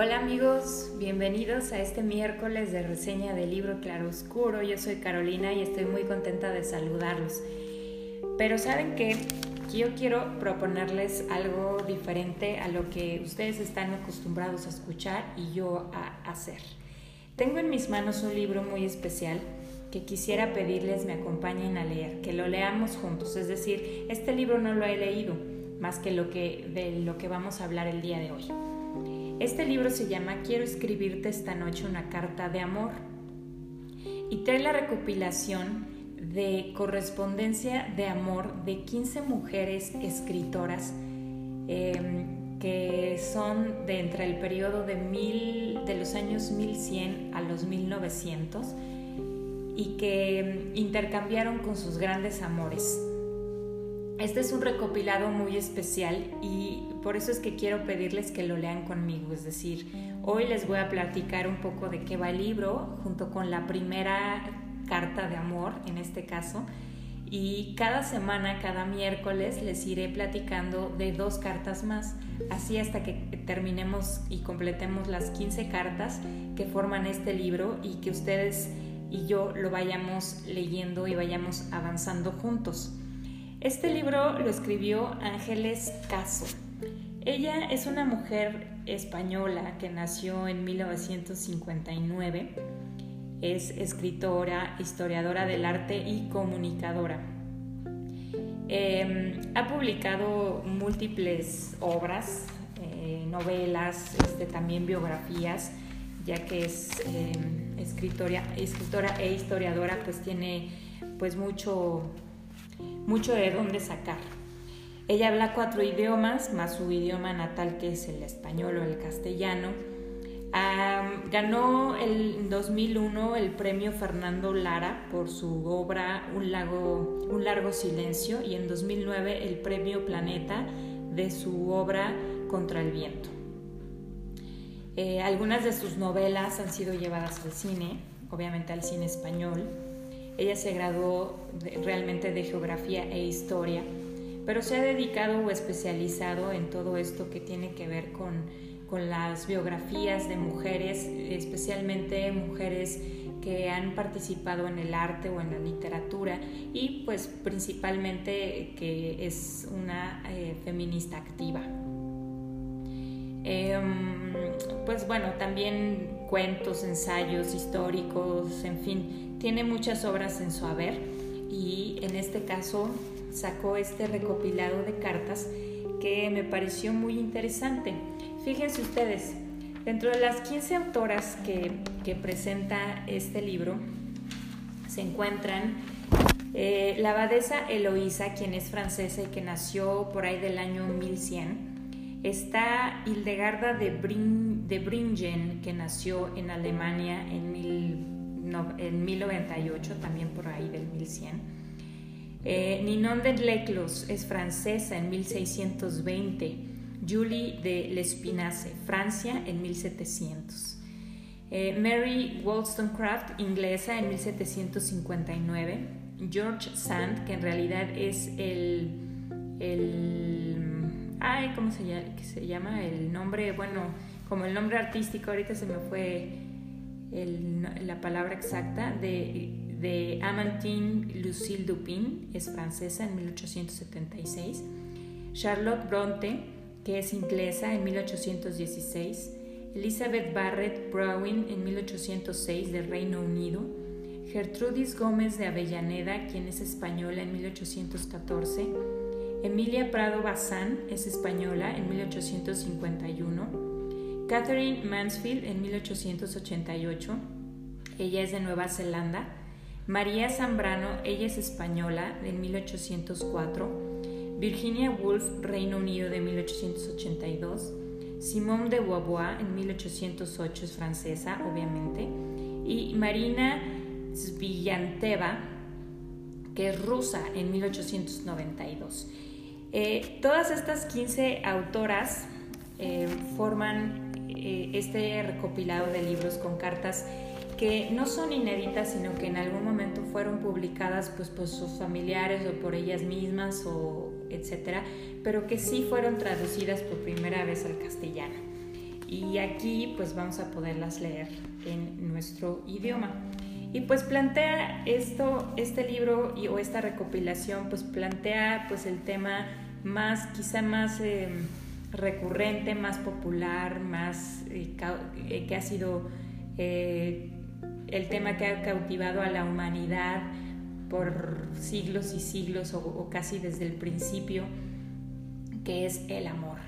Hola amigos, bienvenidos a este miércoles de reseña del libro Claroscuro. Yo soy Carolina y estoy muy contenta de saludarlos. Pero saben que yo quiero proponerles algo diferente a lo que ustedes están acostumbrados a escuchar y yo a hacer. Tengo en mis manos un libro muy especial que quisiera pedirles me acompañen a leer, que lo leamos juntos. Es decir, este libro no lo he leído más que, lo que de lo que vamos a hablar el día de hoy. Este libro se llama Quiero escribirte esta noche una carta de amor y trae la recopilación de correspondencia de amor de 15 mujeres escritoras em, que son de entre el periodo de, mil, de los años 1100 a los 1900 y que em, intercambiaron con sus grandes amores. Este es un recopilado muy especial y por eso es que quiero pedirles que lo lean conmigo. Es decir, hoy les voy a platicar un poco de qué va el libro, junto con la primera carta de amor, en este caso. Y cada semana, cada miércoles, les iré platicando de dos cartas más, así hasta que terminemos y completemos las 15 cartas que forman este libro y que ustedes y yo lo vayamos leyendo y vayamos avanzando juntos. Este libro lo escribió Ángeles Caso. Ella es una mujer española que nació en 1959. Es escritora, historiadora del arte y comunicadora. Em, ha publicado múltiples obras, eh, novelas, este, también biografías, ya que es em, escritora, escritora e historiadora, pues tiene pues mucho mucho de dónde sacar. Ella habla cuatro idiomas, más su idioma natal que es el español o el castellano. ganó en 2001 el premio Fernando Lara por su obra Un, lago, un largo silencio y en 2009 el premio Planeta de su obra Contra el viento. Eh, algunas de sus novelas han sido llevadas al cine, obviamente al cine español. Ella se graduó realmente de geografía e historia, pero se ha dedicado o especializado en todo esto que tiene que ver con, con las biografías de mujeres, especialmente mujeres que han participado en el arte o en la literatura y pues principalmente que es una eh, feminista activa. Em, pues bueno, también cuentos, ensayos históricos, en fin, tiene muchas obras en su haber y en este caso sacó este recopilado de cartas que me pareció muy interesante. Fíjense ustedes, dentro de las 15 autoras que, presenta este libro se encuentran eh, la abadesa Eloísa, quien es francesa y que nació por ahí del año 1100. Está Hildegarda de, de Bringen, que nació en Alemania en 1100 en 1098, también por ahí del 1100. Eh, Ninon de Leclos es francesa en 1620. Julie de L'Espinasse, Francia en 1700. Eh, Mary Wollstonecraft, inglesa en 1759. George Sand, que en realidad es el, el ay, ¿cómo se llama? El nombre, bueno, como el nombre artístico, ahorita se me fue la palabra exacta de, de Amantine Lucille Dupin, es francesa en 1876, Charlotte Bronte, que es inglesa en 1816, Elizabeth Barrett Browning en 1806 del Reino Unido, Gertrudis Gómez de Avellaneda, quien es española en 1814, Emilia Prado Bazán es española en 1851, Catherine Mansfield en 1888, ella es de Nueva Zelanda. María Zambrano, ella es española, en 1804. Virginia Woolf, Reino Unido, de 1882. Simone de Beauvoir, en 1808, es francesa, obviamente. Y Marina Zvillanteva, que es rusa, en 1892. Eh, todas estas 15 autoras eh, forman eh, este recopilado de libros con cartas que no son inéditas, sino que en algún momento fueron publicadas pues, por sus familiares o por ellas mismas o etcétera, pero que sí fueron traducidas por primera vez al castellano. y aquí pues vamos a poderlas leer en nuestro idioma. Y pues plantea esto, este libro o esta recopilación, pues plantea pues el tema más, quizá más em, recurrente, más popular, más eh, eh, que ha sido eh, el tema que ha cautivado a la humanidad por siglos y siglos o casi desde el principio, que es el amor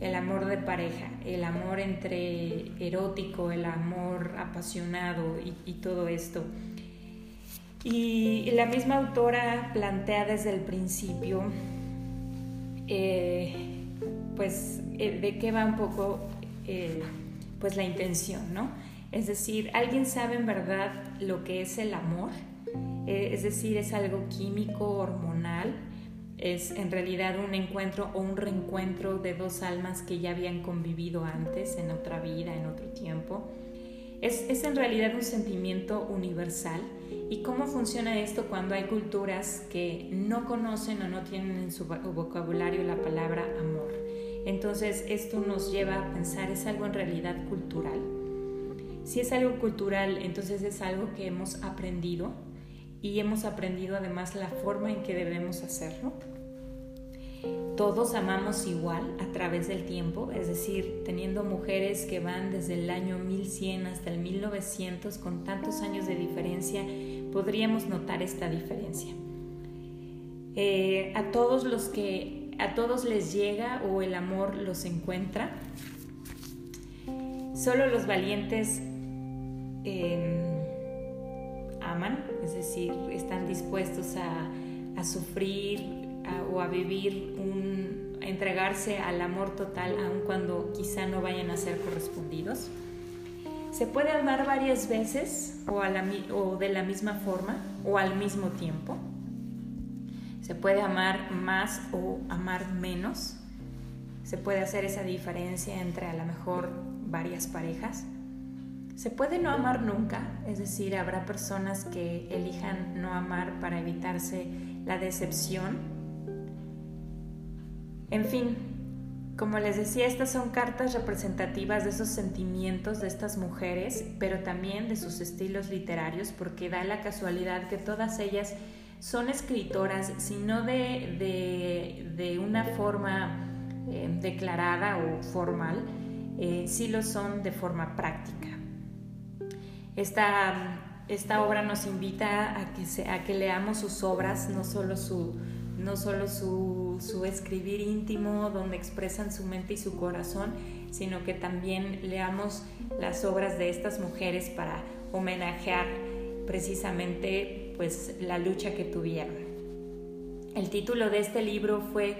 el amor de pareja, el amor entre erótico, el amor apasionado y, todo esto. Y la misma autora plantea desde el principio, eh, pues, eh, de qué va un poco, eh, pues, la intención, ¿no? Es decir, ¿alguien sabe en verdad lo que es el amor? es decir, es algo químico, hormonal, es en realidad un encuentro o un reencuentro de dos almas que ya habían convivido antes en otra vida, en otro tiempo. Es, es, en realidad un sentimiento universal. ¿Y cómo funciona esto cuando hay culturas que no conocen o no tienen en su vocabulario la palabra amor? Entonces esto nos lleva a pensar, ¿es algo en realidad cultural? Si es algo cultural, entonces es algo que hemos aprendido y hemos aprendido además la forma en que debemos hacerlo. Todos amamos igual a través del tiempo, es decir, teniendo mujeres que van desde el año 1100 hasta el 1900 con tantos años de diferencia, podríamos notar esta diferencia. Eh, a todos los que a todos les llega o el amor los encuentra. Solo los valientes eh, aman, es decir, están dispuestos a, sufrir o a vivir a entregarse al amor total aun cuando quizá no vayan a ser correspondidos. Se puede amar varias veces o, o de la misma forma o al mismo tiempo. Se puede amar más o amar menos. Se puede hacer esa diferencia entre a lo mejor varias parejas. Se puede no amar nunca, es decir, habrá personas que elijan no amar para evitarse la decepción. En fin, como les decía, estas son cartas representativas de esos sentimientos de estas mujeres, pero también de sus estilos literarios, porque da la casualidad que todas ellas son escritoras, sino de, de, una forma eh, declarada o formal, eh, sí lo son de forma práctica. Esta, esta obra nos invita a que, a que leamos sus obras, no solo su, no solo su, su, escribir íntimo, donde expresan su mente y su corazón, sino que también leamos las obras de estas mujeres para homenajear precisamente pues, la lucha que tuvieron. El título de este libro fue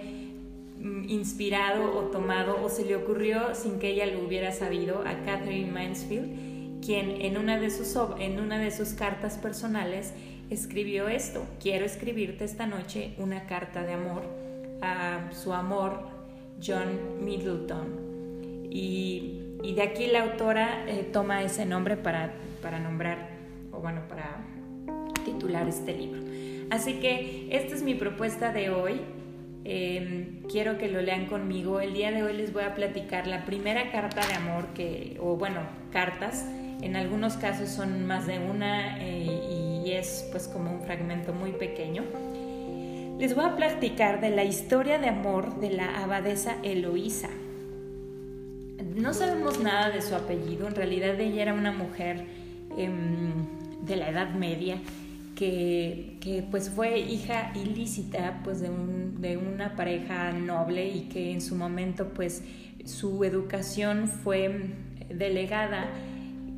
mm, inspirado o tomado o se le ocurrió sin que ella lo hubiera sabido a Catherine Mansfield quien en una de sus, en una de sus cartas personales escribió esto, quiero escribirte esta noche una carta de amor a su amor John Middleton. Y, de aquí la autora eh, toma ese nombre para, para nombrar, o bueno, para titular este libro. Así que esta es mi propuesta de hoy. Em, quiero que lo lean conmigo. El día de hoy les voy a platicar la primera carta de amor que, o bueno, cartas en algunos casos son más de una eh, y es pues como un fragmento muy pequeño. Les voy a platicar de la historia de amor de la abadesa Eloísa. No sabemos nada de su apellido, en realidad ella era una mujer em, de la Edad Media que, que, pues fue hija ilícita pues de, un, de una pareja noble y que en su momento pues su educación fue delegada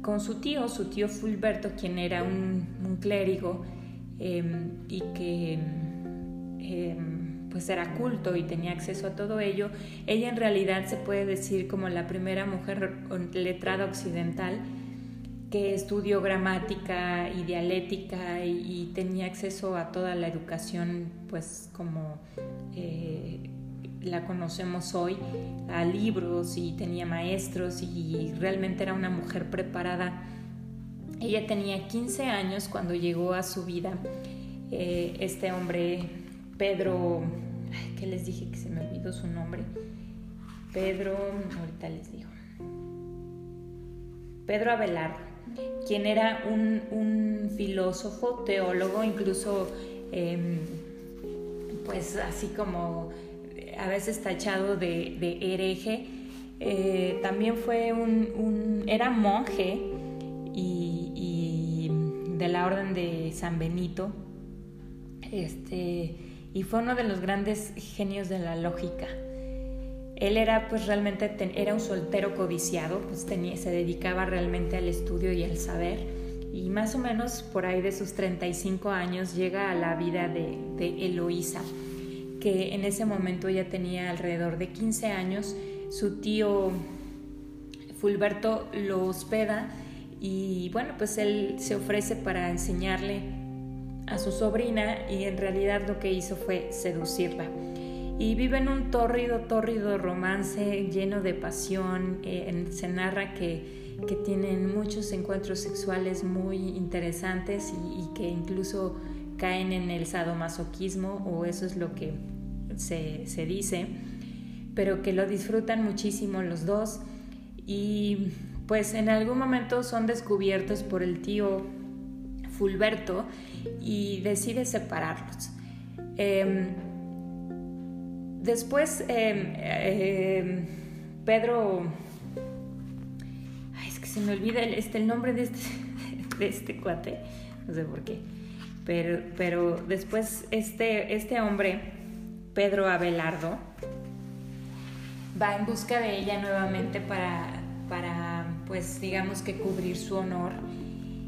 con su tío, su tío Fulberto, quien era un, clérigo em, y que em, pues era culto y tenía acceso a todo ello, ella en realidad se puede decir como la primera mujer letrada occidental que estudió gramática y dialéctica y, tenía acceso a toda la educación pues como eh, la conocemos hoy, a libros y tenía maestros y realmente era una mujer preparada. Ella tenía 15 años cuando llegó a su vida eh, este hombre, Pedro, ¿qué les dije que se me olvidó su nombre? Pedro, ahorita les digo. Pedro Abelardo, quien era un, filósofo, teólogo, incluso em, pues así como a veces tachado de, hereje, eh, también fue un, era monje y, de la orden de San Benito, este, y fue uno de los grandes genios de la lógica. Él era pues realmente, era un soltero codiciado, pues tenía, se dedicaba realmente al estudio y al saber. Y más o menos por ahí de sus 35 años llega a la vida de, de Eloísa, que en ese momento ya tenía alrededor de 15 años. Su tío Fulberto lo hospeda y bueno, pues él se ofrece para enseñarle a su sobrina y en realidad lo que hizo fue seducirla y viven un tórrido, tórrido romance lleno de pasión. Eh, se narra que, que, tienen muchos encuentros sexuales muy interesantes y, que incluso caen en el sadomasoquismo, o eso es lo que se, se dice, pero que lo disfrutan muchísimo los dos y pues en algún momento son descubiertos por el tío Fulberto y decide separarlos. Eh, Después, em, em, Pedro, es que se me olvida el, este, el nombre de este, de este cuate, no sé por qué, pero, pero después este, este hombre, Pedro Abelardo, va en busca de ella nuevamente para, para pues digamos que cubrir su honor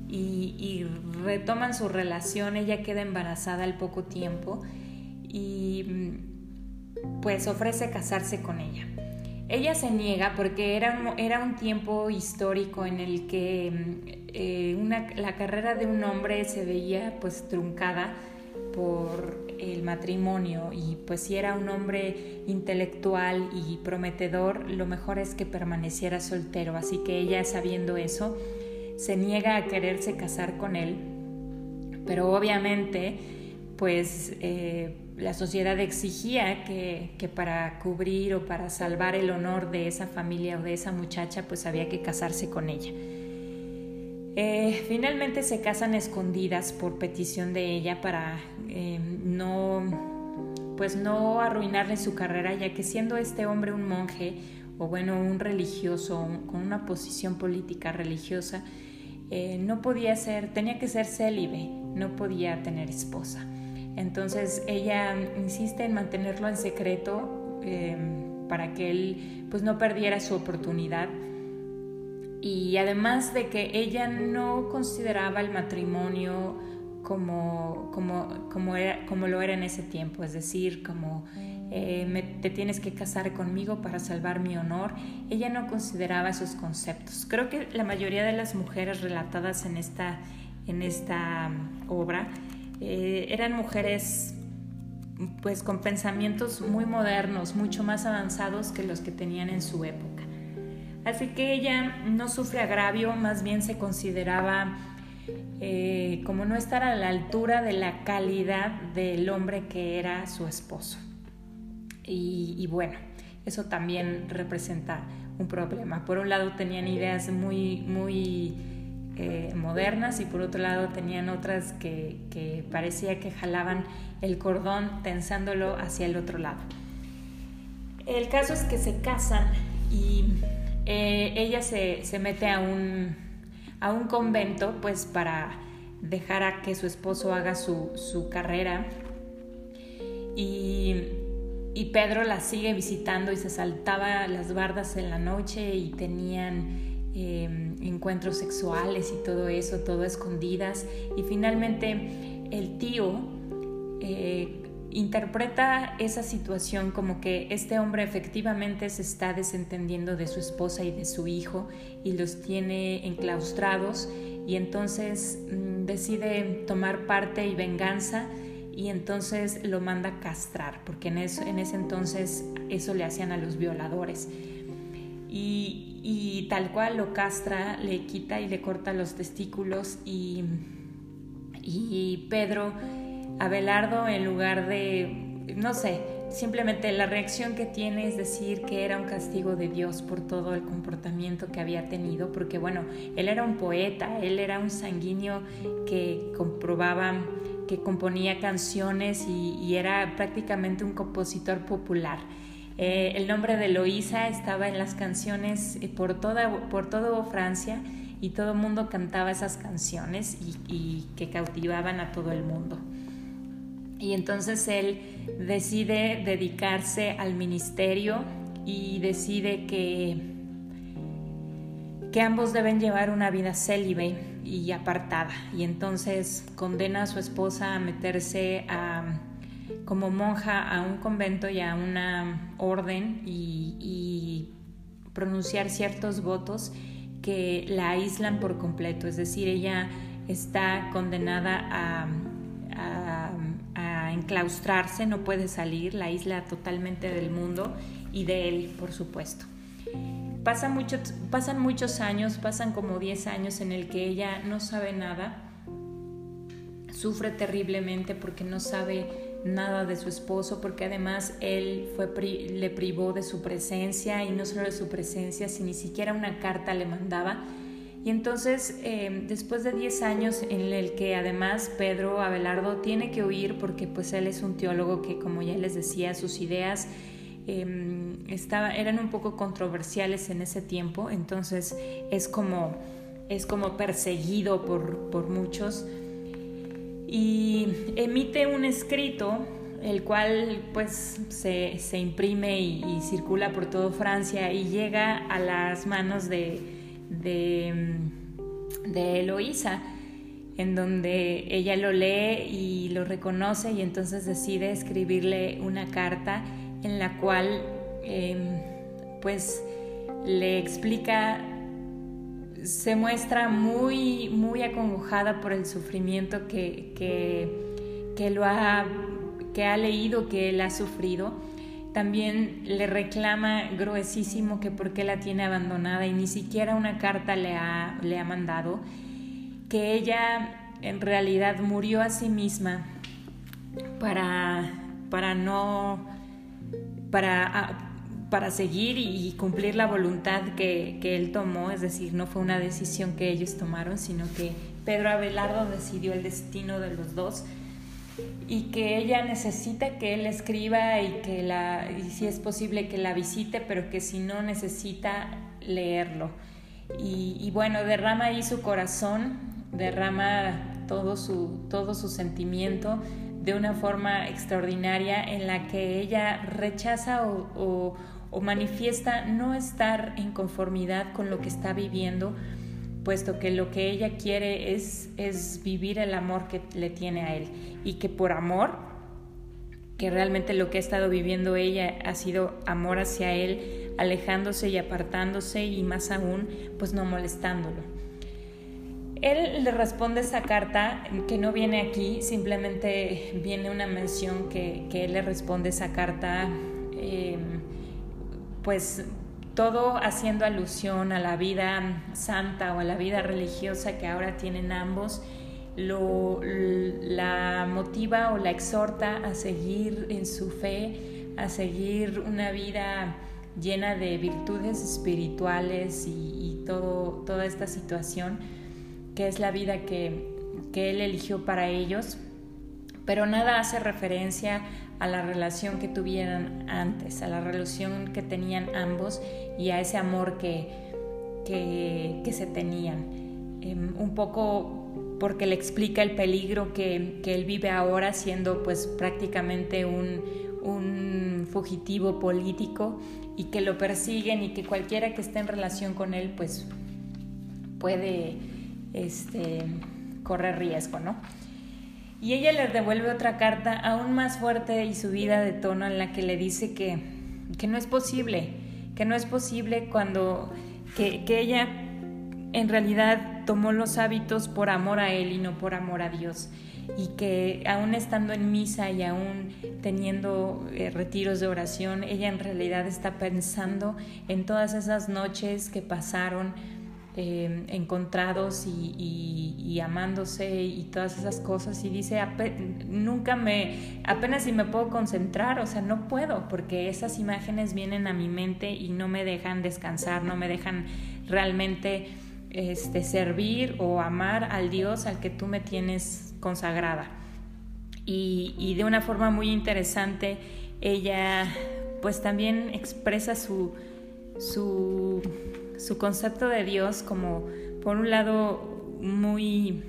y, retoman su relación, ella queda embarazada al poco tiempo y pues ofrece casarse con ella. Ella se niega porque era, era un tiempo histórico en el que eh, la carrera de un hombre se veía pues truncada por el matrimonio y pues si era un hombre intelectual y prometedor, lo mejor es que permaneciera soltero. Así que ella sabiendo eso, se niega a quererse casar con él, pero obviamente pues eh, la sociedad exigía que, para cubrir o para salvar el honor de esa familia o de esa muchacha, pues había que casarse con ella. Eh, finalmente se casan escondidas por petición de ella para eh, no pues no arruinarle su carrera, ya que siendo este hombre un monje o bueno, un religioso con una posición política religiosa, eh, no podía ser, tenía que ser célibe, no podía tener esposa. Entonces ella insiste en mantenerlo en secreto para que él pues no perdiera su oportunidad. Y además de que ella no consideraba el matrimonio como, como, como, era, como lo era en ese tiempo, es decir, como eh, te tienes que casar conmigo para salvar mi honor, ella no consideraba esos conceptos. Creo que la mayoría de las mujeres relatadas en esta, en esta obra eh, eran mujeres pues con pensamientos muy modernos, mucho más avanzados que los que tenían en su época. Así que ella no sufre agravio, más bien se consideraba eh, como no estar a la altura de la calidad del hombre que era su esposo. Y, bueno, eso también representa un problema. Por un lado tenían ideas muy, muy eh, modernas y por otro lado tenían otras que, parecía que jalaban el cordón tensándolo hacia el otro lado. El caso es que se casan y eh, ella se, mete a un, a un convento pues para dejar a que su esposo haga su, su carrera y, y, Pedro la sigue visitando y se saltaba las bardas en la noche y tenían Em, encuentros sexuales y todo eso, todo escondidas. Y finalmente el tío eh, interpreta esa situación como que este hombre efectivamente se está desentendiendo de su esposa y de su hijo y los tiene enclaustrados y entonces mm, decide tomar parte y venganza y entonces lo manda a castrar, porque en, eso, en ese entonces eso le hacían a los violadores. Y, y tal cual lo castra, le quita y le corta los testículos y, y Pedro Abelardo en lugar de, no sé, simplemente la reacción que tiene es decir que era un castigo de Dios por todo el comportamiento que había tenido, porque bueno, él era un poeta, él era un sanguíneo que comprobaba que componía canciones y, era prácticamente un compositor popular. Eh, el nombre de Loisa estaba en las canciones eh, por toda, por toda Francia y todo el mundo cantaba esas canciones y que cautivaban a todo el mundo. Y entonces él decide dedicarse al ministerio y decide que, que ambos deben llevar una vida célibe y apartada. Y entonces condena a su esposa a meterse como monja a un convento y a una orden y pronunciar ciertos votos que la aíslan por completo. Es decir, ella está condenada a enclaustrarse, no puede salir, la isla totalmente del mundo y de él, por supuesto. Pasa mucho, pasan muchos años, pasan como 10 años en el que ella no sabe nada, sufre terriblemente porque no sabe nada de su esposo, porque además él fue, le privó de su presencia y no solo de su presencia, sino ni siquiera una carta le mandaba y entonces, em, después de 10 años en el que además Pedro Abelardo tiene que huir porque pues él es un teólogo que, como ya les decía, sus ideas em, estaba, eran un poco controversiales en ese tiempo, entonces es como, es como perseguido por, por muchos. Y emite un escrito el cual pues se, se imprime y circula por toda Francia y llega a las manos de de, de Eloísa, en donde ella lo lee y lo reconoce y entonces decide escribirle una carta en la cual em, pues le explica, se muestra muy, muy acongojada por el sufrimiento que, que, que, lo ha, que ha leído, que él ha sufrido también le reclama gruesísimo que por qué la tiene abandonada y ni siquiera una carta le ha, le ha mandado, que ella en realidad murió a sí misma para, para no, para, para seguir y cumplir la voluntad que, que él tomó, es decir, no fue una decisión que ellos tomaron, sino que Pedro Abelardo decidió el destino de los dos y que ella necesita que él escriba y que la si es posible que la visite pero que si no necesita leerlo. Y, bueno derrama ahí su corazón derrama todo su todo su sentimiento de una forma extraordinaria en la que ella rechaza o manifiesta no estar en conformidad con lo que está viviendo puesto que lo que ella quiere es, es vivir el amor que le tiene a él y que por amor, que realmente lo que ha estado viviendo ella ha sido amor hacia él, alejándose y apartándose y más aún, pues no molestándolo. Él le responde esa carta que no viene aquí, simplemente viene una mención que, que él le responde esa carta, eh, pues todo haciendo alusión a la vida santa o a la vida religiosa que ahora tienen ambos, lo, la motiva o la exhorta a seguir en su fe, a seguir una vida llena de virtudes espirituales y, todo, toda esta situación que es la vida que, que él eligió para ellos, pero nada hace referencia a la relación que tuvieran antes, a la relación que tenían ambos y a ese amor que, que, se tenían. Em, un poco porque le explica el peligro que, que, él vive ahora siendo pues prácticamente un, un fugitivo político y que lo persiguen y que cualquiera que esté en relación con él pues puede este, correr riesgo, ¿no? Y ella le devuelve otra carta aún más fuerte y subida de tono en la que le dice que, que no es posible, que no es posible cuando que, que ella en realidad tomó los hábitos por amor a él y no por amor a Dios. Y que aún estando en misa y aún teniendo eh, retiros de oración, ella en realidad está pensando en todas esas noches que pasaron eh, encontrados y, amándose y todas esas cosas y dice, nunca me, apenas si me puedo concentrar, o sea, no puedo porque esas imágenes vienen a mi mente y no me dejan descansar, no me dejan realmente este, servir o amar al Dios al que tú me tienes consagrada. Y, de una forma muy interesante, ella pues también expresa su, su, su concepto de Dios como, por un lado, muy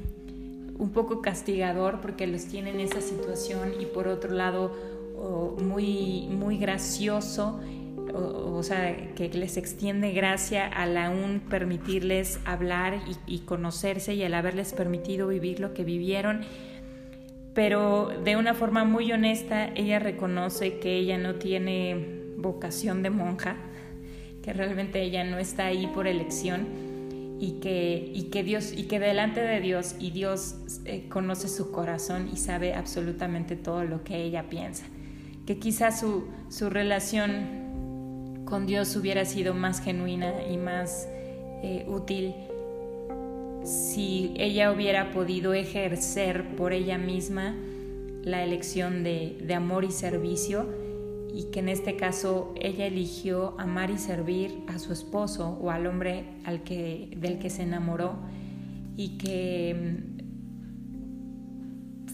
un poco castigador porque los tiene en esa situación y por otro lado muy, muy gracioso o, sea, que les extiende gracia al aún permitirles hablar y, conocerse y al haberles permitido vivir lo que vivieron. Pero de una forma muy honesta, ella reconoce que ella no tiene vocación de monja, que realmente ella no está ahí por elección y que, y que Dios y que delante de Dios y Dios eh, conoce su corazón y sabe absolutamente todo lo que ella piensa. Que quizás su, su relación con Dios hubiera sido más genuina y más eh, útil si ella hubiera podido ejercer por ella misma la elección de, de, amor y servicio y que en este caso ella eligió amar y servir a su esposo o al hombre al que, del que se enamoró y que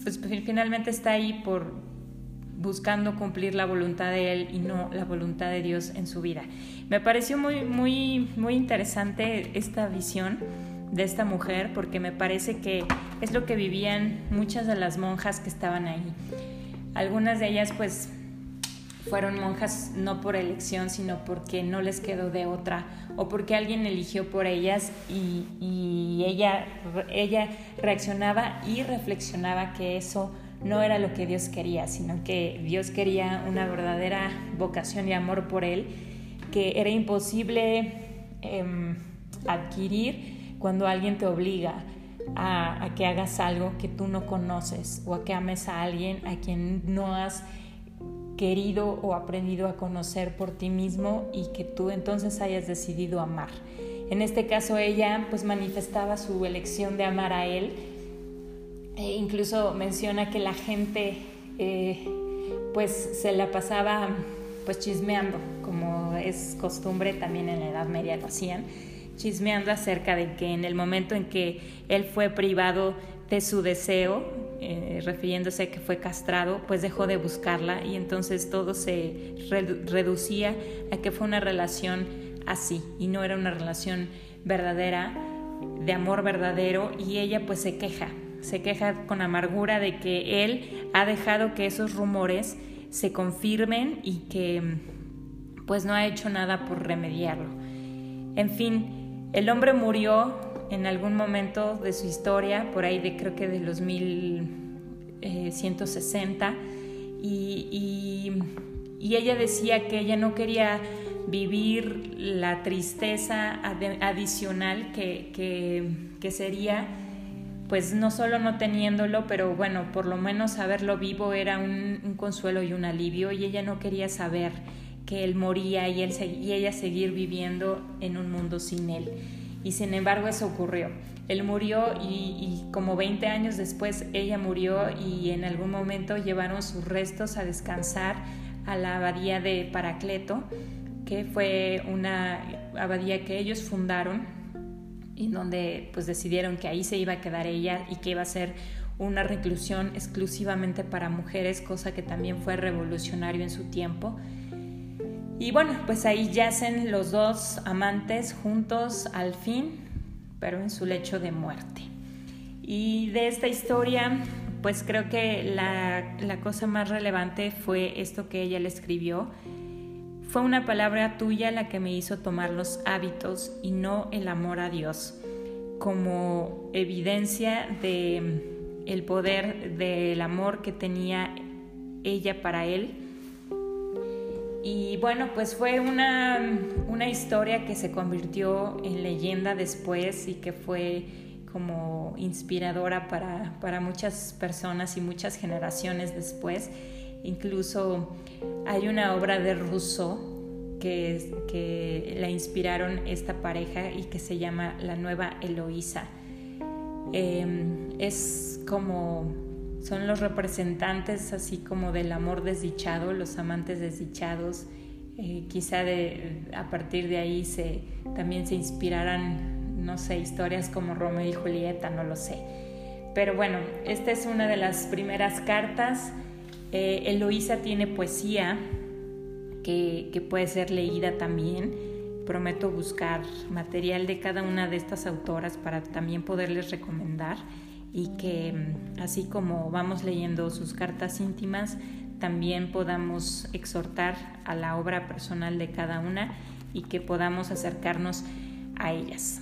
pues, finalmente está ahí por, buscando cumplir la voluntad de Él y no la voluntad de Dios en su vida. Me pareció muy, muy, muy interesante esta visión de esta mujer porque me parece que es lo que vivían muchas de las monjas que estaban ahí. Algunas de ellas pues fueron monjas no por elección, sino porque no les quedó de otra o porque alguien eligió por ellas y, y ella, ella reaccionaba y reflexionaba que eso no era lo que Dios quería, sino que Dios quería una verdadera vocación y amor por Él, que era imposible em, adquirir cuando alguien te obliga a, a, que hagas algo que tú no conoces o a que ames a alguien a quien no has querido o aprendido a conocer por ti mismo y que tú entonces hayas decidido amar. En este caso ella pues manifestaba su elección de amar a Él e incluso menciona que la gente eh, pues se la pasaba pues chismeando, como es costumbre también en la Edad Media lo hacían, chismeando acerca de que en el momento en que él fue privado de su deseo, eh, refiriéndose a que fue castrado, pues dejó de buscarla y entonces todo se reducía a que fue una relación así y no era una relación verdadera, de amor verdadero y ella pues se queja, se queja con amargura de que él ha dejado que esos rumores se confirmen y que pues no ha hecho nada por remediarlo. En fin, el hombre murió en algún momento de su historia, por ahí de creo que de los 1160, eh, y, y, ella decía que ella no quería vivir la tristeza adicional que, que, sería pues no solo no teniéndolo, pero bueno, por lo menos saberlo vivo era un, consuelo y un alivio y ella no quería saber que él moría y, él, y ella seguir viviendo en un mundo sin él. Y sin embargo eso ocurrió. Él murió y, como 20 años después ella murió y en algún momento llevaron sus restos a descansar a la abadía de Paracleto, que fue una abadía que ellos fundaron y donde pues decidieron que ahí se iba a quedar ella y que iba a ser una reclusión exclusivamente para mujeres, cosa que también fue revolucionario en su tiempo. Y bueno, pues ahí yacen los dos amantes juntos al fin, pero en su lecho de muerte. Y de esta historia, pues creo que la, la cosa más relevante fue esto que ella le escribió, fue una palabra tuya la que me hizo tomar los hábitos y no el amor a Dios, como evidencia de el poder del amor que tenía ella para él. Y bueno, pues fue una, una historia que se convirtió en leyenda después y que fue como inspiradora para, para muchas personas y muchas generaciones después. Incluso hay una obra de Rousseau que, que la inspiraron esta pareja y que se llama La Nueva Eloísa. Em, es como son los representantes así como del amor desdichado, los amantes desdichados. Eh, quizá a partir de ahí se, también se inspirarán, no sé, historias como Romeo y Julieta, no lo sé. Pero bueno, esta es una de las primeras cartas. Eh, Eloísa tiene poesía que puede ser leída también. Prometo buscar material de cada una de estas autoras para también poderles recomendar y que mm, así como vamos leyendo sus cartas íntimas, también podamos exhortar a la obra personal de cada una y que podamos acercarnos a ellas.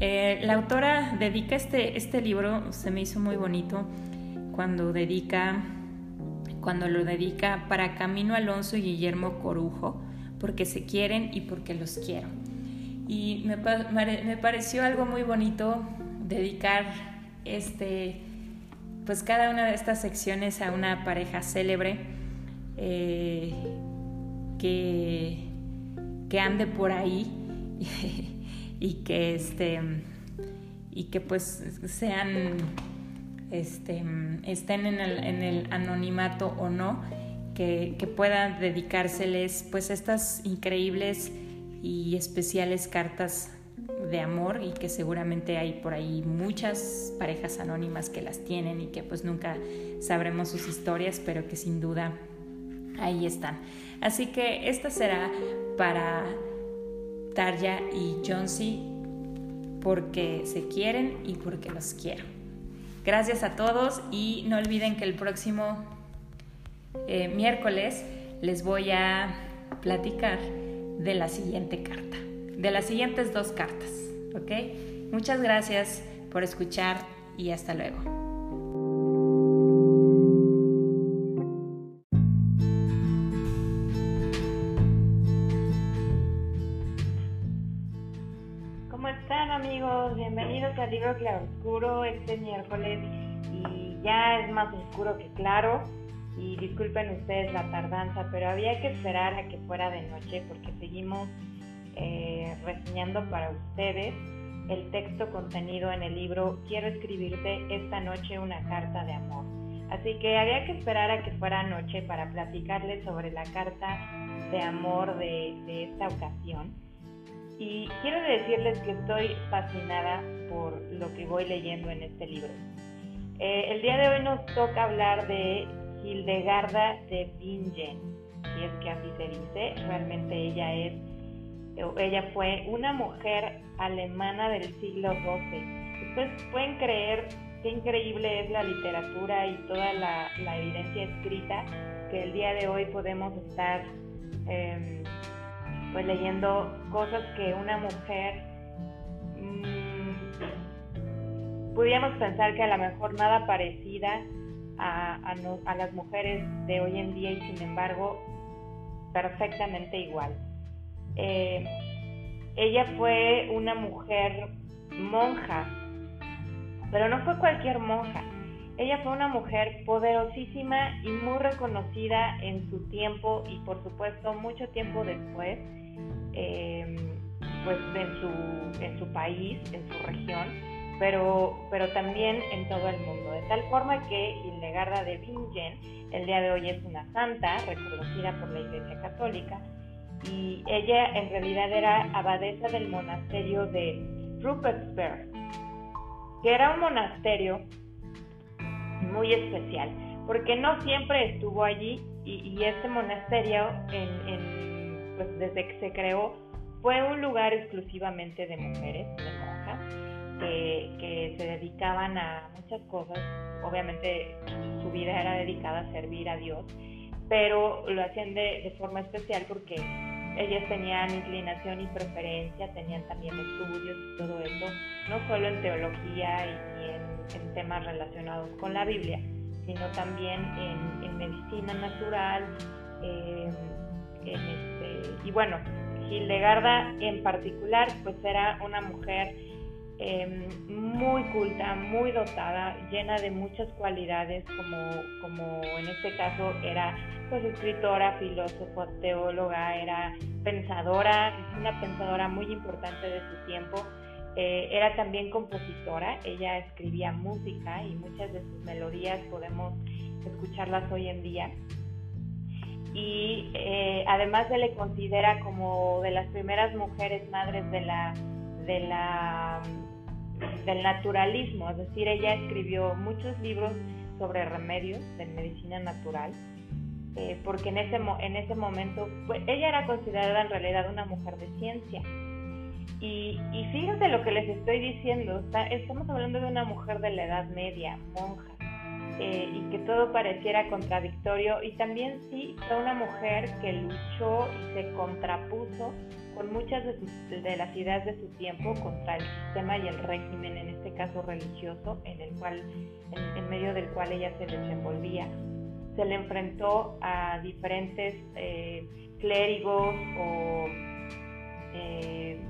Eh, la autora dedica este, este libro, se me hizo muy bonito cuando dedica cuando lo dedica para Camino Alonso y Guillermo Corujo, porque se quieren y porque los quiero. Y me, me pareció algo muy bonito dedicar este, pues cada una de estas secciones a una pareja célebre eh, que, que ande por ahí y que este y que pues sean este, estén en el, en el anonimato o no que, que puedan dedicárseles pues estas increíbles y especiales cartas de amor y que seguramente hay por ahí muchas parejas anónimas que las tienen y que pues nunca sabremos sus historias, pero que sin duda ahí están. Así que esta será para Tarja y Johnsy porque se quieren y porque los quiero. Gracias a todos y no olviden que el próximo eh, miércoles les voy a platicar de la siguiente carta de las siguientes dos cartas. ¿Ok? Muchas gracias por escuchar y hasta luego. ¿Cómo están amigos? Bienvenidos al libro Claroscuro este miércoles y ya es más oscuro que claro y disculpen ustedes la tardanza, pero había que esperar a que fuera de noche porque seguimos eh, reseñando para ustedes el texto contenido en el libro Quiero escribirte esta noche una carta de amor. Así que había que esperar a que fuera noche para platicarles sobre la carta de amor de, esta ocasión. Y quiero decirles que estoy fascinada por lo que voy leyendo en este libro. Eh, el día de hoy nos toca hablar de Hildegarda de Bingen, si es que así se dice, realmente ella es ella fue una mujer alemana del siglo XII. Ustedes pueden creer qué increíble es la literatura y toda la, evidencia escrita que el día de hoy podemos estar em, pues leyendo cosas que una mujer mmm, pudiéramos pensar que a lo mejor nada parecida a, a las mujeres de hoy en día y sin embargo perfectamente igual. Eh, ella fue una mujer monja, pero no fue cualquier monja. Ella fue una mujer poderosísima y muy reconocida en su tiempo y por supuesto mucho tiempo después, em, pues en su, en su país, en su región, pero, pero también en todo el mundo. De tal forma que Hildegarda de Bingen el día de hoy es una santa reconocida por la Iglesia Católica y ella en realidad era abadesa del monasterio de Rupertsberg, que era un monasterio muy especial, porque no siempre estuvo allí y, este monasterio, pues desde que se creó, fue un lugar exclusivamente de mujeres, de monjas, que, se dedicaban a muchas cosas. Obviamente su vida era dedicada a servir a Dios, pero lo hacían de forma especial porque ellas tenían inclinación y preferencia, tenían también estudios y todo eso, no solo en teología y, en, temas relacionados con la Biblia, sino también en, medicina natural, em, este, y bueno, Hildegarda en particular, pues era una mujer em, muy culta, muy dotada, llena de muchas cualidades, como, como en este caso era pues escritora, filósofa, teóloga, era pensadora, una pensadora muy importante de su tiempo. Eh, era también compositora, ella escribía música y muchas de sus melodías podemos escucharlas hoy en día. Y eh, además se le considera como de las primeras mujeres madres de la, de la, del naturalismo, es decir, ella escribió muchos libros sobre remedios de medicina natural eh, porque en ese, en ese momento pues, ella era considerada en realidad una mujer de ciencia. Y, y fíjense lo que les estoy diciendo, estamos hablando de una mujer de la Edad Media, monja, eh, y que todo pareciera contradictorio, y también sí fue una mujer que luchó y se contrapuso con muchas de, de, las ideas de su tiempo contra el sistema y el régimen, en este caso religioso, en el cual, en medio del cual ella se desenvolvía. Se le enfrentó a diferentes eh, clérigos o eh,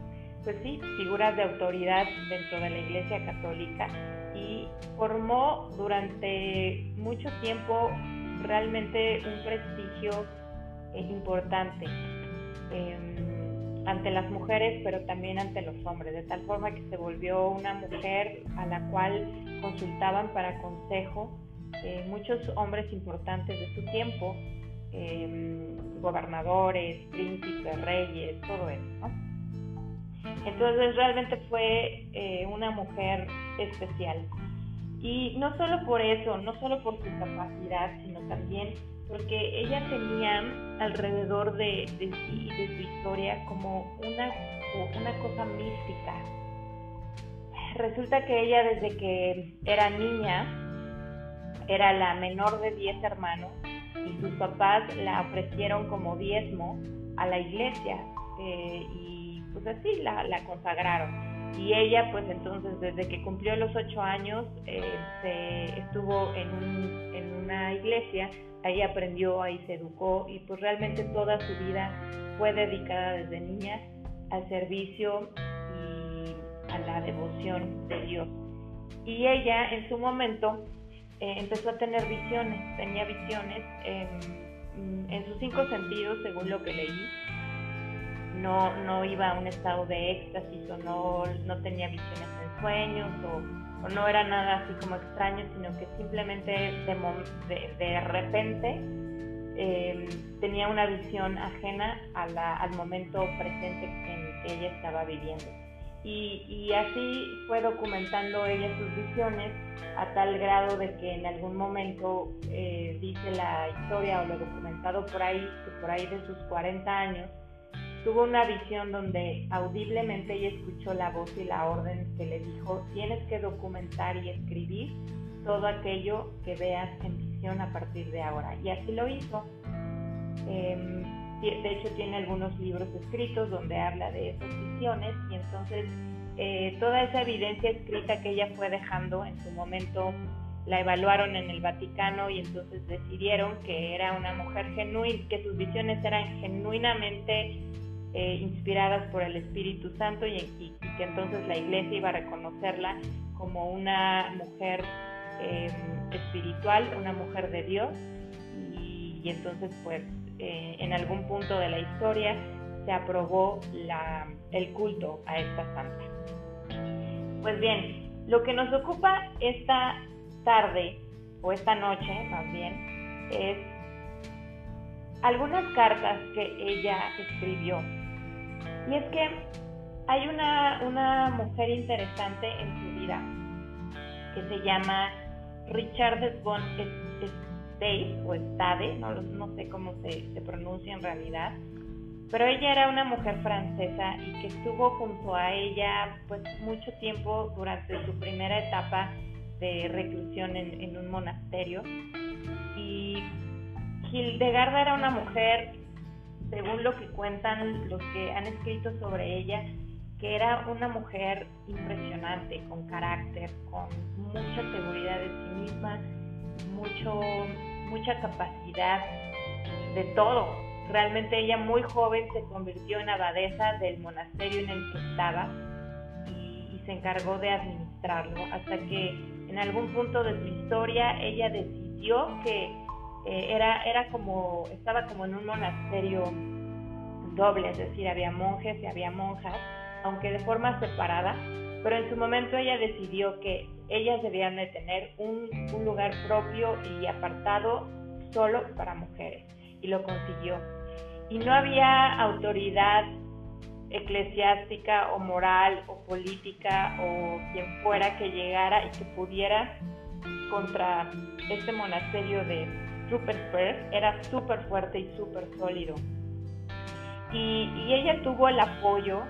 pues sí, figuras de autoridad dentro de la Iglesia Católica y formó durante mucho tiempo realmente un prestigio eh, importante. Em, ante las mujeres, pero también ante los hombres, de tal forma que se volvió una mujer a la cual consultaban para consejo eh, muchos hombres importantes de su tiempo, em, gobernadores, príncipes, reyes, todo eso. Entonces realmente fue eh, una mujer especial. Y no solo por eso, no solo por su capacidad, sino también porque ella tenía alrededor de, de sí y de su historia como una, una cosa mística. Resulta que ella desde que era niña era la menor de 10 hermanos y sus papás la ofrecieron como diezmo a la iglesia eh, y pues así la, consagraron. Y ella pues entonces desde que cumplió los 8 años eh, se estuvo en, en una iglesia, ahí aprendió, ahí se educó y pues realmente toda su vida fue dedicada desde niña al servicio y a la devoción de Dios. Y ella en su momento eh, empezó a tener visiones, tenía visiones mm, en, sus cinco sentidos, según lo que leí. No, no iba a un estado de éxtasis o no, no tenía visiones en sueños o, no era nada así como extraño, sino que simplemente de, de, repente em, tenía una visión ajena al momento presente en que ella estaba viviendo. Y, así fue documentando ella sus visiones a tal grado de que en algún momento eh, dice la historia o lo documentado por ahí, que por ahí de sus 40 años, tuvo una visión donde audiblemente ella escuchó la voz y la orden que le dijo, tienes que documentar y escribir todo aquello que veas en visión a partir de ahora. Y así lo hizo. Em, de hecho tiene algunos libros escritos donde habla de esas visiones y entonces eh, toda esa evidencia escrita que ella fue dejando en su momento la evaluaron en el Vaticano y entonces decidieron que era una mujer genuina, que sus visiones eran genuinamente eh, inspiradas por el Espíritu Santo y, que entonces la iglesia iba a reconocerla como una mujer eh, espiritual, una mujer de Dios y entonces pues eh, en algún punto de la historia se aprobó el culto a esta santa. Pues bien, lo que nos ocupa esta tarde, o esta noche más bien, es algunas cartas que ella escribió. Y es que hay una, una mujer interesante en su vida que se llama Richard von o Stade, no, no sé cómo se, se pronuncia en realidad, pero ella era una mujer francesa y que estuvo junto a ella pues mucho tiempo durante su primera etapa de reclusión en, en un monasterio. Y Hildegarda era una mujer, según lo que cuentan los que han escrito sobre ella, que era una mujer impresionante, con carácter, con mucha seguridad de sí misma, mucho mucha capacidad de todo. Realmente ella muy joven se convirtió en abadesa del monasterio en el que estaba y, se encargó de administrarlo hasta que en algún punto de su historia ella decidió que eh, era, era como, estaba como en un monasterio doble, es decir, había monjes y había monjas, aunque de forma separada, pero en su momento ella decidió que ellas debían de tener un, un lugar propio y apartado solo para mujeres, y lo consiguió. Y no había autoridad eclesiástica o moral o política o quien fuera que llegara y que pudiera contra este monasterio de Rupert era súper fuerte y súper sólido. Y, ella tuvo el apoyo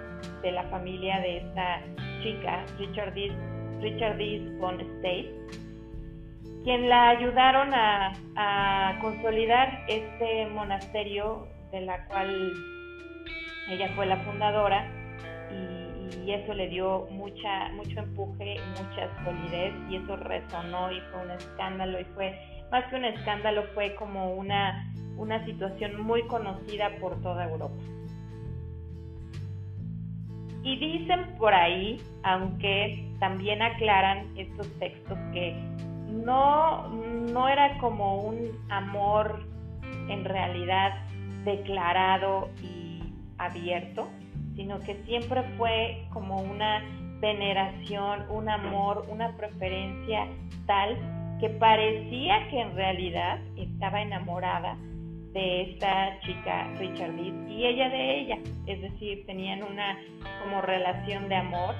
de la familia de esta chica, Richard D. Richard State, quien la ayudaron a, consolidar este monasterio de la cual ella fue la fundadora y, eso le dio mucha, mucho empuje, mucha solidez y eso resonó y fue un escándalo y fue, más que un escándalo, fue como una, una situación muy conocida por toda Europa. Y dicen por ahí, aunque también aclaran estos textos, que no, no era como un amor en realidad declarado y abierto, sino que siempre fue como una veneración, un amor, una preferencia tal que parecía que en realidad estaba enamorada de esta chica Richard y ella de ella, es decir, tenían una como relación de amor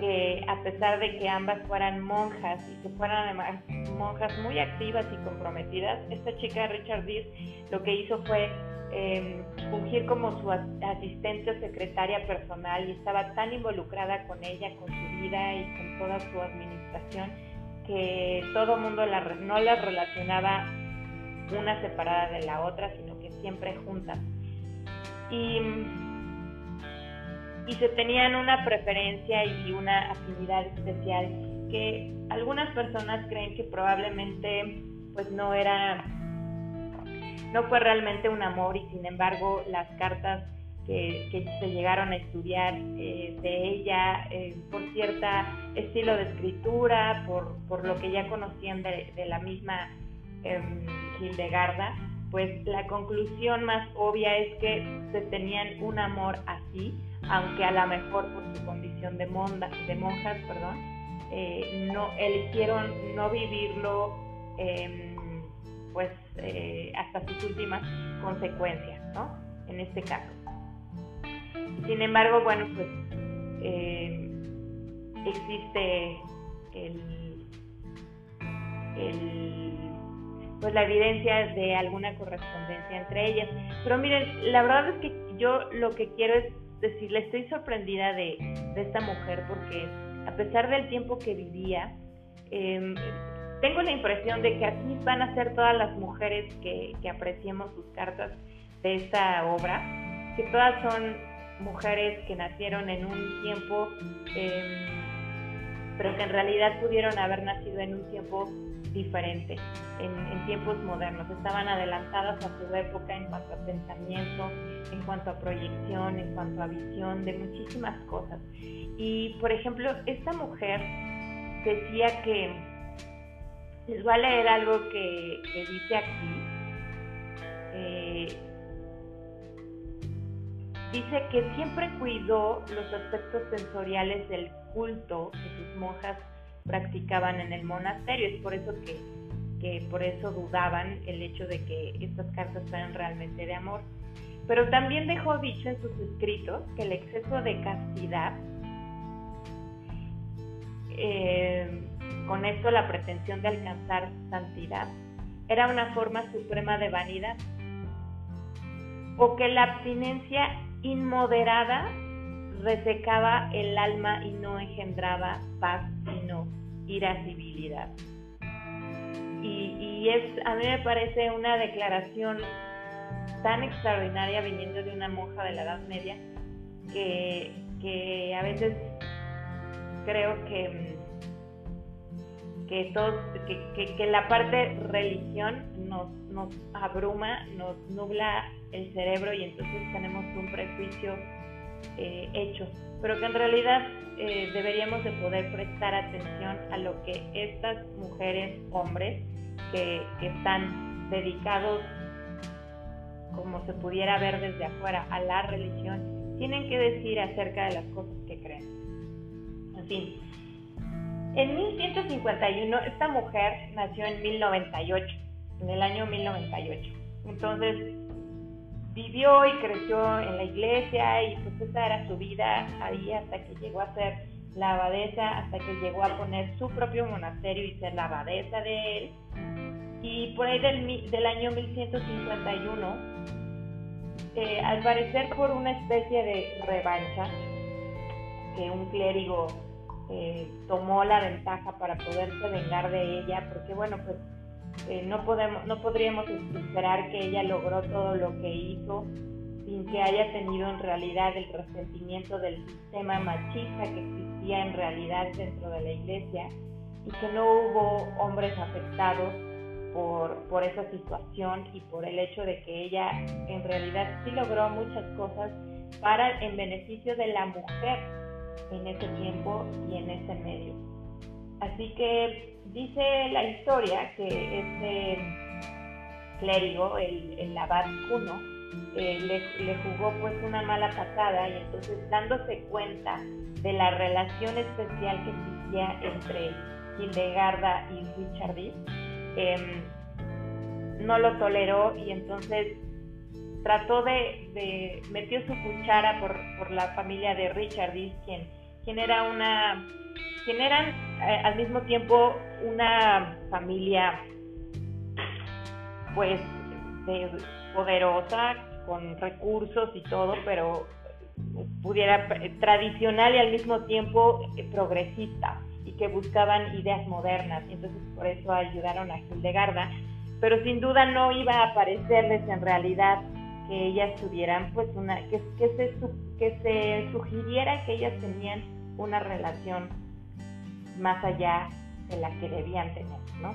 que a pesar de que ambas fueran monjas y que fueran además monjas muy activas y comprometidas, esta chica Richard lo que hizo fue eh, fungir como su asistente o secretaria personal y estaba tan involucrada con ella, con su vida y con toda su administración, que todo mundo la, no las relacionaba una separada de la otra, sino que siempre juntas. Y, y se tenían una preferencia y una afinidad especial que algunas personas creen que probablemente pues no era no fue realmente un amor y sin embargo las cartas que, se llegaron a estudiar eh, de ella eh, por cierto estilo de escritura, por, lo que ya conocían de, la misma eh, Hildegarda, pues la conclusión más obvia es que se tenían un amor así, aunque a lo mejor por su condición de, monda, de monjas, perdón, eh, no eligieron no vivirlo em, pues eh, hasta sus últimas consecuencias, ¿no? En este caso. Sin embargo, bueno, pues eh, existe el, pues la evidencia de alguna correspondencia entre ellas. Pero miren, la verdad es que yo lo que quiero es decirle, estoy sorprendida de, esta mujer porque a pesar del tiempo que vivía, eh, tengo la impresión de que así van a ser todas las mujeres que, apreciemos sus cartas de esta obra, que todas son mujeres que nacieron en un tiempo, em, pero que en realidad pudieron haber nacido en un tiempo diferente, en, tiempos modernos. Estaban adelantadas a su época en cuanto a pensamiento, en cuanto a proyección, en cuanto a visión, de muchísimas cosas. Y, por ejemplo, esta mujer decía que les voy a leer algo que, dice aquí. Eh, dice que siempre cuidó los aspectos sensoriales del culto que sus monjas practicaban en el monasterio. Es por eso que, que por eso dudaban el hecho de que estas cartas fueran realmente de amor. Pero también dejó dicho en sus escritos que el exceso de castidad eh, con esto la pretensión de alcanzar santidad, era una forma suprema de vanidad, o que la abstinencia inmoderada resecaba el alma y no engendraba paz, sino irascibilidad. Y, y es, a mí me parece una declaración tan extraordinaria viniendo de una monja de la Edad Media que, que a veces creo que que, todos, que, que, la parte religión nos, nos abruma, nos nubla el cerebro y entonces tenemos un prejuicio eh, hecho, pero que en realidad eh, deberíamos de poder prestar atención a lo que estas mujeres, hombres, que, que están dedicados, como se pudiera ver desde afuera, a la religión, tienen que decir acerca de las cosas que creen. En fin, en 1151 esta mujer nació en 1098, en el año 1098. Entonces vivió y creció en la iglesia y pues esa era su vida ahí hasta que llegó a ser la abadesa, hasta que llegó a poner su propio monasterio y ser la abadesa de él. Y por ahí del, del año 1151, eh, al parecer por una especie de revancha, que un clérigo eh, tomó la ventaja para poderse vengar de ella, porque bueno, pues eh, no, podemos, no podríamos esperar que ella logró todo lo que hizo sin que haya tenido en realidad el resentimiento del sistema machista que existía en realidad dentro de la iglesia y que no hubo hombres afectados por, por esa situación y por el hecho de que ella en realidad sí logró muchas cosas para en beneficio de la mujer en ese tiempo y en ese medio. Así que dice la historia que este clérigo, el, abad Juno, eh, le, jugó pues una mala pasada y entonces dándose cuenta de la relación especial que existía entre Hildegarda y Richard eh, no lo toleró y entonces trató de, de metió su cuchara por, por, la familia de Richard quien, quien era una quien eran eh, al mismo tiempo una familia pues poderosa con recursos y todo pero pudiera tradicional y al mismo tiempo eh, progresista y que buscaban ideas modernas. Entonces por eso ayudaron a Hildegarda pero sin duda no iba a parecerles en realidad que ellas tuvieran pues una que, que se que se sugiriera que ellas tenían una relación más allá de la que debían tener, ¿no?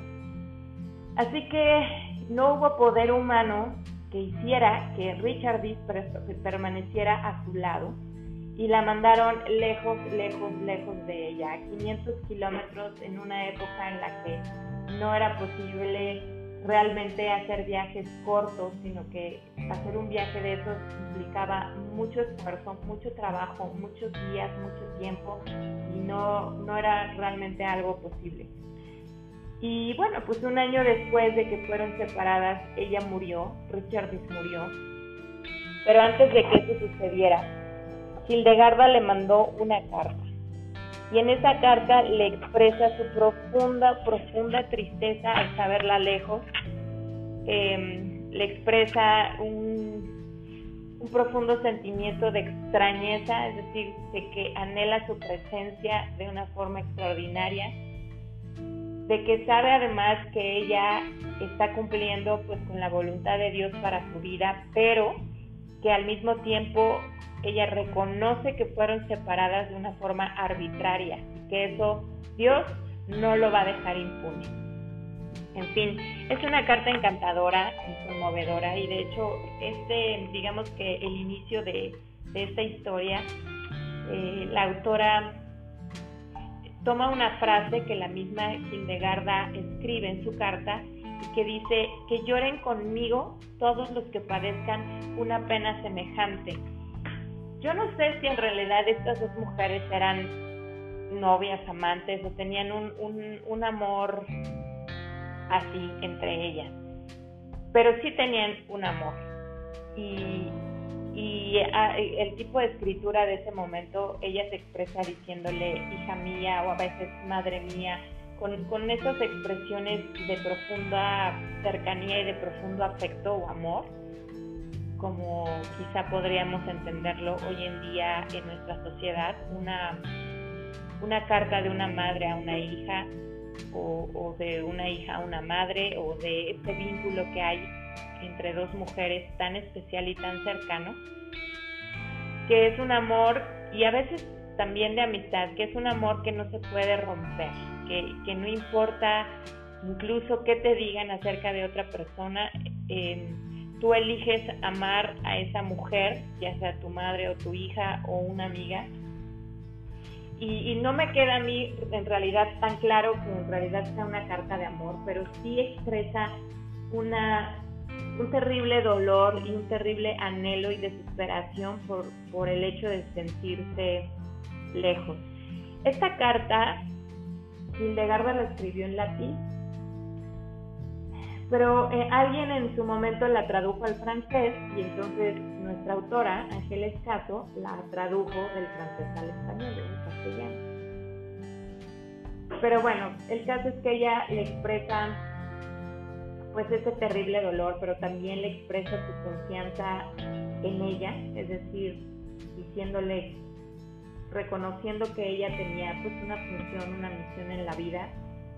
Así que no hubo poder humano que hiciera que Richard Dees permaneciera a su lado y la mandaron lejos, lejos, lejos de ella, a 500 kilómetros en una época en la que no era posible realmente hacer viajes cortos, sino que hacer un viaje de esos implicaba mucho esfuerzo, mucho trabajo, muchos días, mucho tiempo y no, no era realmente algo posible. Y bueno, pues un año después de que fueron separadas, ella murió, Richard murió, pero antes de que eso sucediera, Hildegarda le mandó una carta y en esa carta le expresa su profunda, profunda tristeza al saberla lejos, em, le expresa un, un, profundo sentimiento de extrañeza, es decir, de que anhela su presencia de una forma extraordinaria, de que sabe además que ella está cumpliendo pues con la voluntad de Dios para su vida, pero que al mismo tiempo ella reconoce que fueron separadas de una forma arbitraria que eso Dios no lo va a dejar impune. En fin, es una carta encantadora y conmovedora y de hecho este, digamos que el inicio de, esta historia, eh, la autora toma una frase que la misma Hildegarda escribe en su carta que dice que lloren conmigo todos los que padezcan una pena semejante yo no sé si en realidad estas dos mujeres eran novias, amantes o tenían un, un, amor así entre ellas, pero sí tenían un amor. Y, y el tipo de escritura de ese momento, ella se expresa diciéndole hija mía o a veces madre mía, con, con esas expresiones de profunda cercanía y de profundo afecto o amor como quizá podríamos entenderlo hoy en día en nuestra sociedad, una, una carta de una madre a una hija o, de una hija a una madre o de este vínculo que hay entre dos mujeres tan especial y tan cercano, que es un amor y a veces también de amistad, que es un amor que no se puede romper, que, que no importa incluso qué te digan acerca de otra persona. Eh, tú eliges amar a esa mujer, ya sea tu madre o tu hija o una amiga. Y, no me queda a mí en realidad tan claro que en realidad sea una carta de amor, pero sí expresa una, un terrible dolor y un terrible anhelo y desesperación por, por el hecho de sentirse lejos. Esta carta Hildegarda la escribió en latín, pero eh, alguien en su momento la tradujo al francés y entonces nuestra autora, Ángeles Cato, la tradujo del francés al español, del castellano. Pero bueno, el caso es que ella le expresa pues ese terrible dolor, pero también le expresa su confianza en ella, es decir, diciéndole reconociendo que ella tenía pues una función, una misión en la vida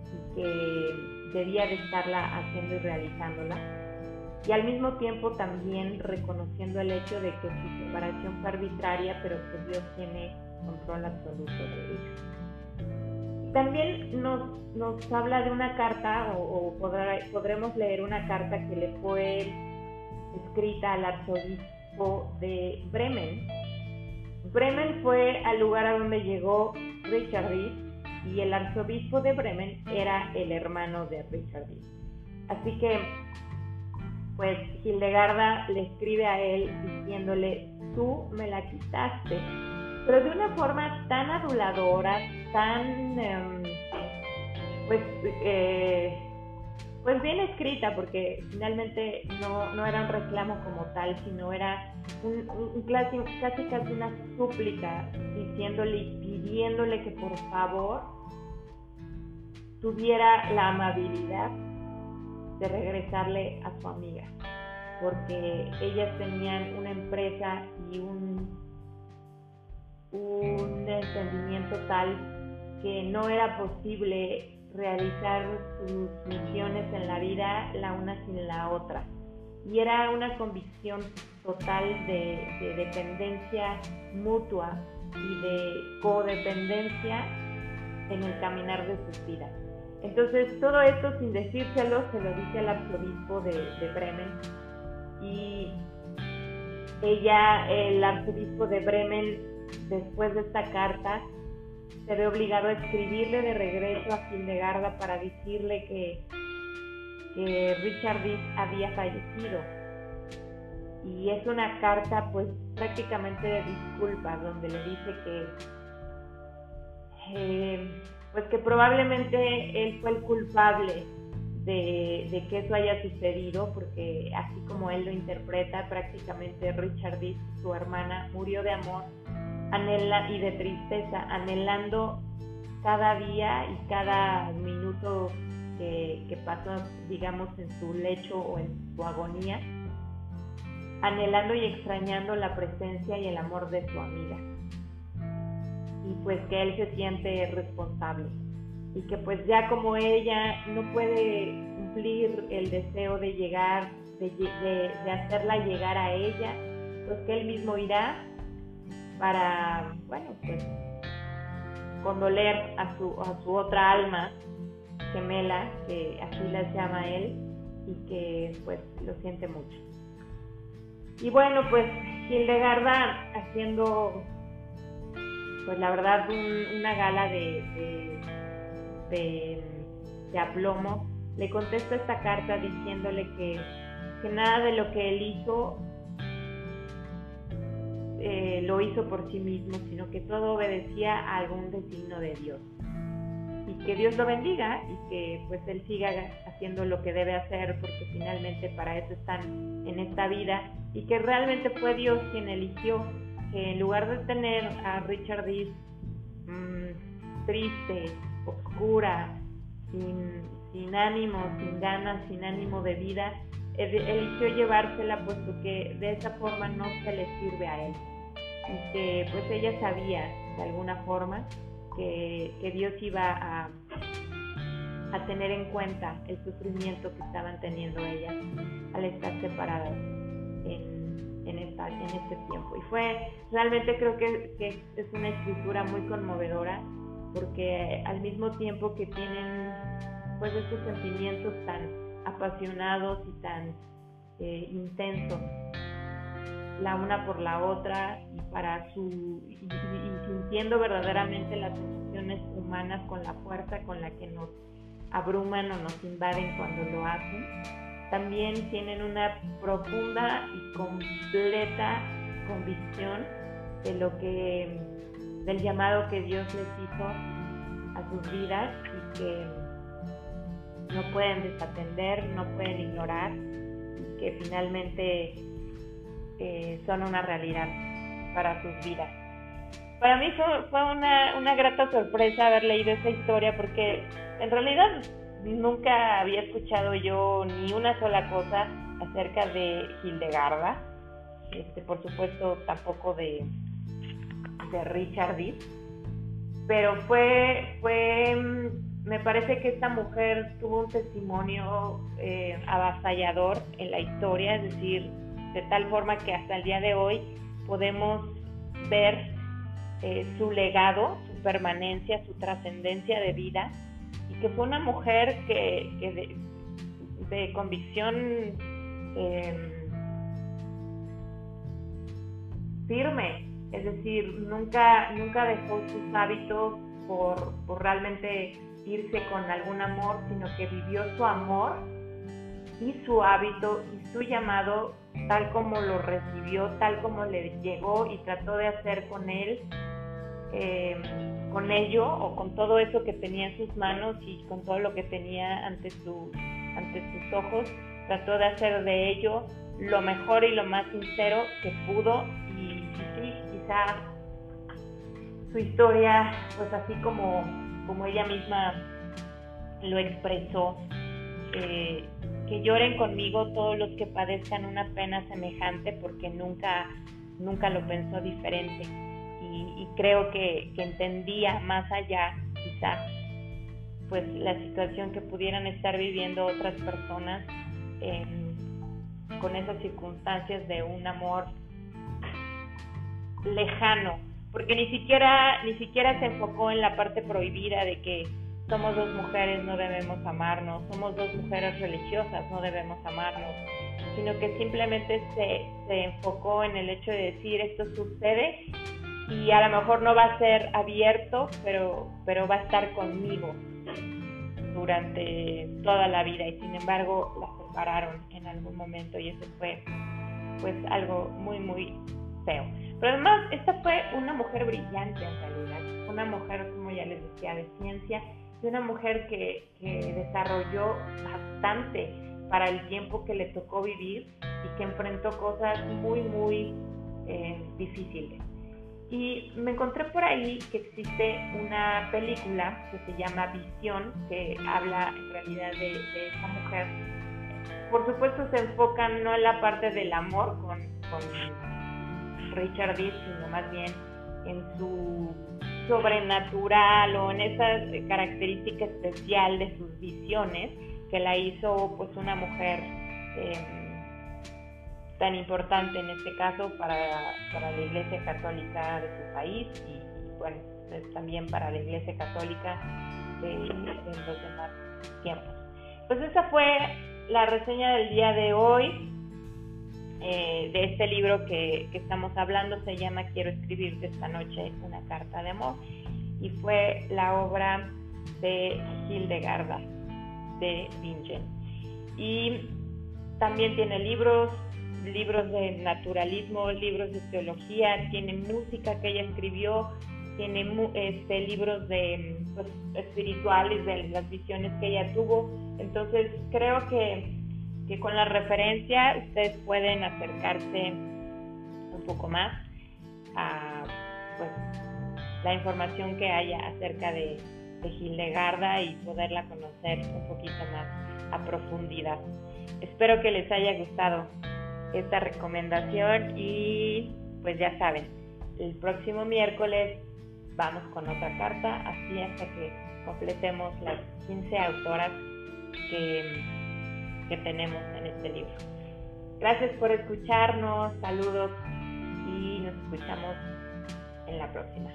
y que debía de estarla haciendo y realizándola. Y al mismo tiempo también reconociendo el hecho de que su separación fue arbitraria, pero que Dios tiene control absoluto de ella. También nos, nos habla de una carta, o, podremos leer una carta que le fue escrita al arzobispo de Bremen, Bremen fue al lugar a donde llegó Richard Reed y el arzobispo de Bremen era el hermano de Richard Reed. Así que, pues Hildegarda le escribe a él diciéndole, tú me la quitaste, pero de una forma tan aduladora, tan, em, pues, eh, pues bien escrita, porque finalmente no, no era un reclamo como tal, sino era un, casi, casi una súplica diciéndole y pidiéndole que por favor tuviera la amabilidad de regresarle a su amiga, porque ellas tenían una empresa y un, un entendimiento tal que no era posible realizar sus misiones en la vida la una sin la otra. Y era una convicción total de, dependencia mutua y de codependencia en el caminar de sus vidas. Entonces todo esto sin decírselo se lo dice al arzobispo de, Bremen y ella, el arzobispo de Bremen, después de esta carta, se ve obligado a escribirle de regreso a Hildegarda para decirle que, que Richard Dees había fallecido. Y es una carta pues prácticamente de disculpas donde le dice que eh, pues que probablemente él fue el culpable de, de, que eso haya sucedido, porque así como él lo interpreta, prácticamente Richard Dees, su hermana, murió de amor anhela y de tristeza, anhelando cada día y cada minuto que, que pasó, digamos, en su lecho o en su agonía, anhelando y extrañando la presencia y el amor de su amiga. Y pues que él se siente responsable. Y que pues ya como ella no puede cumplir el deseo de llegar, de, de, de hacerla llegar a ella, pues que él mismo irá para, bueno, pues condoler a su, a su otra alma gemela, que así la llama él, y que pues lo siente mucho. Y bueno, pues Hildegarda haciendo, pues la verdad, una gala de, de, de, aplomo, le contesta esta carta diciéndole que nada de lo que él hizo eh, lo hizo por sí mismo, sino que todo obedecía a algún destino de Dios. Y que Dios lo bendiga y que pues él siga haciendo lo que debe hacer porque finalmente para eso están en esta vida y que realmente fue Dios quien eligió que en lugar de tener a Richard Dees mmm, triste, oscura, sin, sin ánimo, sin ganas, sin ánimo de vida, eligió llevársela puesto que de esa forma no se le sirve a él y que pues ella sabía de alguna forma que, Dios iba a, tener en cuenta el sufrimiento que estaban teniendo ellas al estar separadas en, en, este tiempo. Y fue, realmente creo que, que es una escritura muy conmovedora porque al mismo tiempo que tienen pues estos sentimientos tan apasionados y tan eh, intensos la una por la otra y para su y, sintiendo verdaderamente las emociones humanas con la fuerza con la que nos abruman o nos invaden cuando lo hacen también tienen una profunda y completa convicción de lo que del llamado que Dios les hizo a sus vidas y que no pueden desatender, no pueden ignorar y que finalmente eh, son una realidad para sus vidas. Para mí fue, fue una, una grata sorpresa haber leído esa historia porque en realidad nunca había escuchado yo ni una sola cosa acerca de Hildegarda, este, por supuesto tampoco de, de Richard Deep, pero fue, fue, mm, me parece que esta mujer tuvo un testimonio eh, avasallador en la historia, es decir, de tal forma que hasta el día de hoy podemos ver eh, su legado, su permanencia, su trascendencia de vida que fue una mujer que, de, convicción em, firme, es decir, nunca, nunca dejó sus hábitos por, por realmente irse con algún amor, sino que vivió su amor y su hábito y su llamado tal como lo recibió, tal como le llegó y trató de hacer con él eh, con ello o con todo eso que tenía en sus manos y con todo lo que tenía ante, su, ante sus ojos, trató de hacer de ello lo mejor y lo más sincero que pudo y, sí, quizá su historia, pues así como, como ella misma lo expresó, eh, que lloren conmigo todos los que padezcan una pena semejante porque nunca, nunca lo pensó diferente. Y, creo que, entendía más allá quizá pues la situación que pudieran estar viviendo otras personas con esas circunstancias de un amor lejano, porque ni siquiera, ni siquiera se enfocó en la parte prohibida de que somos dos mujeres, no debemos amarnos, somos dos mujeres religiosas, no debemos amarnos, sino que simplemente se, se enfocó en el hecho de decir esto sucede y a lo mejor no va a ser abierto, pero, pero va a estar conmigo durante toda la vida. Y sin embargo la separaron en algún momento y eso fue pues algo muy muy feo. Pero además esta fue una mujer brillante en realidad, una mujer como ya les decía de ciencia y una mujer que, que desarrolló bastante para el tiempo que le tocó vivir y que enfrentó cosas muy muy eh, difíciles. Y me encontré por ahí que existe una película que se llama Visión, que habla en realidad de, esta mujer. Por supuesto se enfoca no en la parte del amor con, Richard Dees, sino más bien en su sobrenatural o en esa característica especial de sus visiones que la hizo pues una mujer eh, tan importante en este caso para, la Iglesia Católica de su país y, bueno, también para la Iglesia Católica de, los demás tiempos. Pues esa fue la reseña del día de hoy eh, de este libro que, estamos hablando. Se llama Quiero escribirte esta noche una carta de amor y fue la obra de Hildegarda de Bingen. Y también tiene libros libros de naturalismo, libros de teología, tiene música que ella escribió, tiene este, libros de pues, espirituales de las visiones que ella tuvo. Entonces creo que, que con la referencia ustedes pueden acercarse un poco más a pues, la información que haya acerca de, de Hildegarda y poderla conocer un poquito más a profundidad. Espero que les haya gustado esta recomendación y pues ya saben, el próximo miércoles vamos con otra carta, así hasta que completemos las 15 autoras que, tenemos en este libro. Gracias por escucharnos, saludos y nos escuchamos en la próxima.